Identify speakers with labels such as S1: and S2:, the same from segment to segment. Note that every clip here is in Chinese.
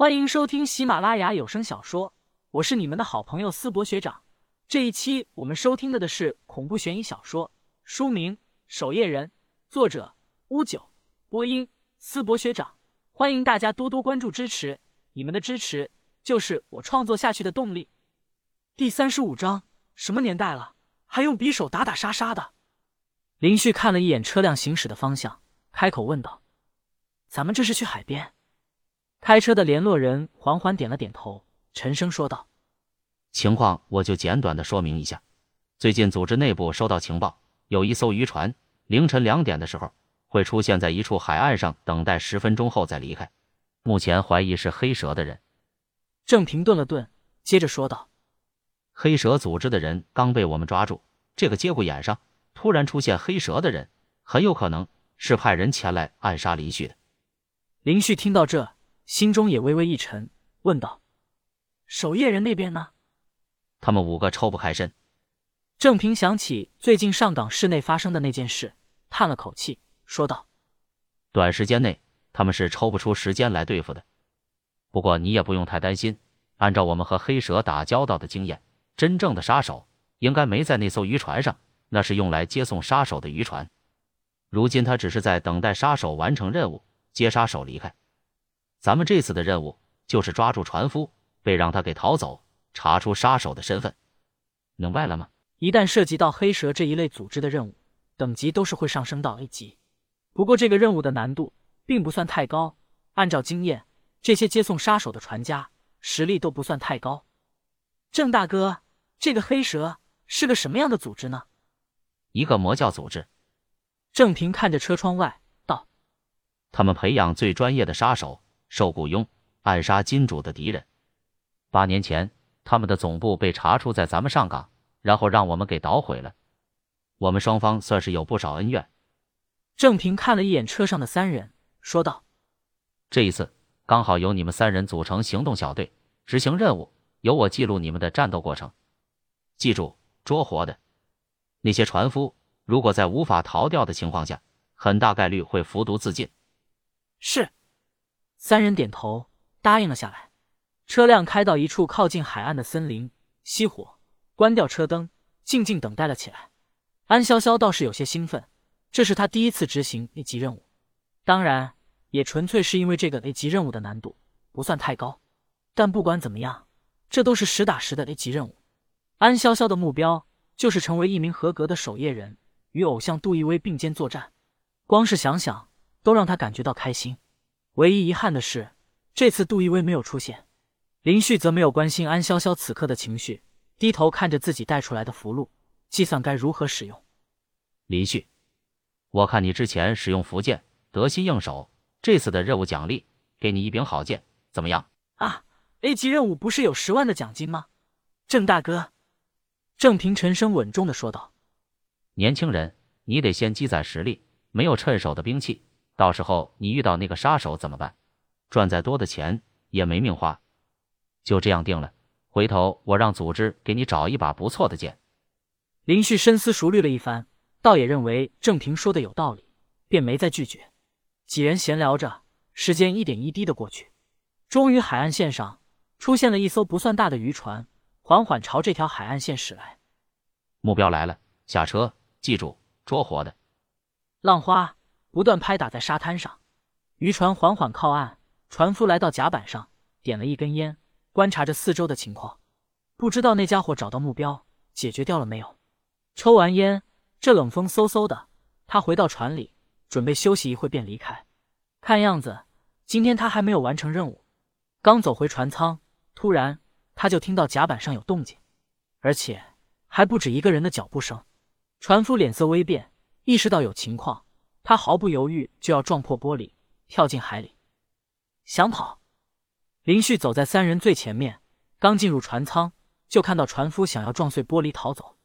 S1: 欢迎收听喜马拉雅有声小说，我是你们的好朋友思博学长。这一期我们收听的的是恐怖悬疑小说，书名《守夜人》，作者乌九，播音思博学长。欢迎大家多多关注支持，你们的支持就是我创作下去的动力。第三十五章，什么年代了，还用匕首打打杀杀的？林旭看了一眼车辆行驶的方向，开口问道：“咱们这是去海边？”开车的联络人缓缓点了点头，沉声说道：“
S2: 情况我就简短的说明一下。最近组织内部收到情报，有一艘渔船凌晨两点的时候会出现在一处海岸上，等待十分钟后再离开。目前怀疑是黑蛇的人。”
S1: 郑平顿了顿，接着说道：“
S2: 黑蛇组织的人刚被我们抓住，这个节骨眼上突然出现黑蛇的人，很有可能是派人前来暗杀林旭的。”
S1: 林旭听到这。心中也微微一沉，问道：“守夜人那边呢？”
S2: 他们五个抽不开身。
S1: 郑平想起最近上港市内发生的那件事，叹了口气，说道：“
S2: 短时间内他们是抽不出时间来对付的。不过你也不用太担心，按照我们和黑蛇打交道的经验，真正的杀手应该没在那艘渔船上，那是用来接送杀手的渔船。如今他只是在等待杀手完成任务，接杀手离开。”咱们这次的任务就是抓住船夫，被让他给逃走，查出杀手的身份，明白了吗？
S1: 一旦涉及到黑蛇这一类组织的任务，等级都是会上升到 A 级。不过这个任务的难度并不算太高，按照经验，这些接送杀手的船家实力都不算太高。郑大哥，这个黑蛇是个什么样的组织呢？
S2: 一个魔教组织。
S1: 郑平看着车窗外道：“
S2: 他们培养最专业的杀手。”受雇佣暗杀金主的敌人。八年前，他们的总部被查出在咱们上港，然后让我们给捣毁了。我们双方算是有不少恩怨。
S1: 郑平看了一眼车上的三人，说道：“
S2: 这一次刚好由你们三人组成行动小队执行任务，由我记录你们的战斗过程。记住，捉活的那些船夫，如果在无法逃掉的情况下，很大概率会服毒自尽。”
S1: 是。三人点头答应了下来，车辆开到一处靠近海岸的森林，熄火，关掉车灯，静静等待了起来。安潇潇倒是有些兴奋，这是他第一次执行 A 级任务，当然也纯粹是因为这个 A 级任务的难度不算太高。但不管怎么样，这都是实打实的 A 级任务。安潇潇的目标就是成为一名合格的守夜人，与偶像杜奕威并肩作战，光是想想都让他感觉到开心。唯一遗憾的是，这次杜一威没有出现。林旭则没有关心安潇潇此刻的情绪，低头看着自己带出来的符箓，计算该如何使用。
S2: 林旭，我看你之前使用符剑得心应手，这次的任务奖励给你一柄好剑，怎么样？
S1: 啊，A 级任务不是有十万的奖金吗？郑大哥，郑平沉声稳重的说道：“
S2: 年轻人，你得先积攒实力，没有趁手的兵器。”到时候你遇到那个杀手怎么办？赚再多的钱也没命花。就这样定了，回头我让组织给你找一把不错的剑。
S1: 林旭深思熟虑了一番，倒也认为郑平说的有道理，便没再拒绝。几人闲聊着，时间一点一滴的过去，终于海岸线上出现了一艘不算大的渔船，缓缓朝这条海岸线驶来。
S2: 目标来了，下车，记住捉活的。
S1: 浪花。不断拍打在沙滩上，渔船缓缓靠岸。船夫来到甲板上，点了一根烟，观察着四周的情况。不知道那家伙找到目标，解决掉了没有？抽完烟，这冷风嗖嗖的，他回到船里，准备休息一会便离开。看样子，今天他还没有完成任务。刚走回船舱，突然他就听到甲板上有动静，而且还不止一个人的脚步声。船夫脸色微变，意识到有情况。他毫不犹豫就要撞破玻璃，跳进海里，想跑。林旭走在三人最前面，刚进入船舱，就看到船夫想要撞碎玻璃逃走。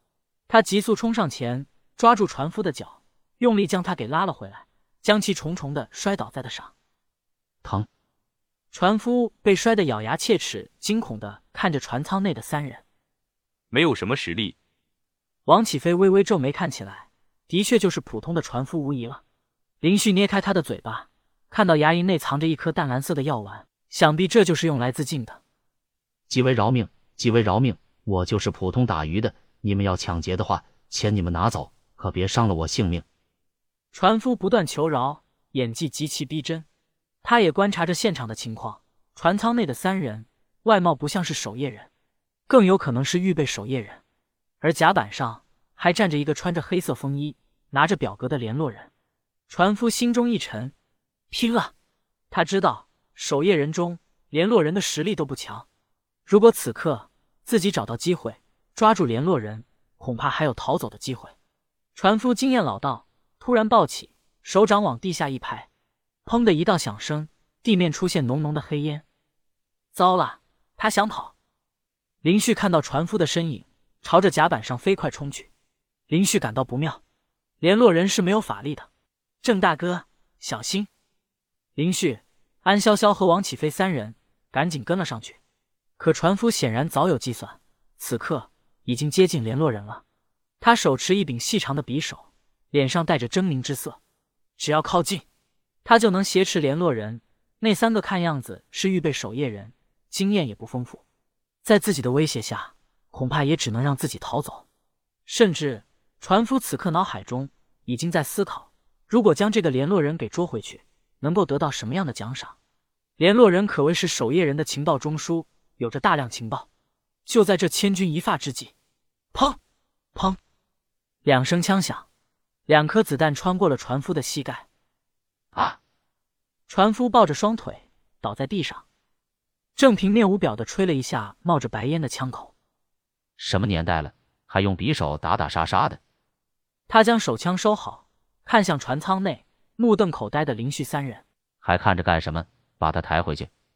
S1: 他急速冲上前，抓住船夫的脚，用力将他给拉了回来，将其重重的摔倒在地上。
S2: 疼！
S1: 船夫被摔得咬牙切齿，惊恐的看着船舱内的三人。
S3: 没有什么实力。
S1: 王启飞微微皱眉，看起来的确就是普通的船夫，无疑了。林旭捏开他的嘴巴，看到牙龈内藏着一颗淡蓝色的药丸，想必这就是用来自尽的。
S2: 几位饶命，几位饶命！我就是普通打鱼的，你们要抢劫的话，钱你们拿走，可别伤了我性命。
S1: 船夫不断求饶，演技极其逼真。他也观察着现场的情况，船舱内的三人外貌不像是守夜人，更有可能是预备守夜人。而甲板上还站着一个穿着黑色风衣、拿着表格的联络人。船夫心中一沉，拼了！他知道守夜人中联络人的实力都不强，如果此刻自己找到机会抓住联络人，恐怕还有逃走的机会。船夫经验老道，突然抱起，手掌往地下一拍，砰的一道响声，地面出现浓浓的黑烟。糟了，他想跑！林旭看到船夫的身影，朝着甲板上飞快冲去。林旭感到不妙，联络人是没有法力的。郑大哥，小心！林旭、安潇潇和王启飞三人赶紧跟了上去。可船夫显然早有计算，此刻已经接近联络人了。他手持一柄细长的匕首，脸上带着狰狞之色。只要靠近，他就能挟持联络人。那三个看样子是预备守夜人，经验也不丰富，在自己的威胁下，恐怕也只能让自己逃走。甚至，船夫此刻脑海中已经在思考。如果将这个联络人给捉回去，能够得到什么样的奖赏？联络人可谓是守夜人的情报中枢，有着大量情报。就在这千钧一发之际，砰砰，两声枪响，两颗子弹穿过了船夫的膝盖。
S2: 啊！
S1: 船夫抱着双腿倒在地上，郑平面无表的吹了一下冒着白烟的枪口。
S2: 什么年代了，还用匕首打打杀杀的？
S1: 他将手枪收好。看向船舱内目瞪口呆的林旭三人，
S2: 还看着干什么？把他抬回去。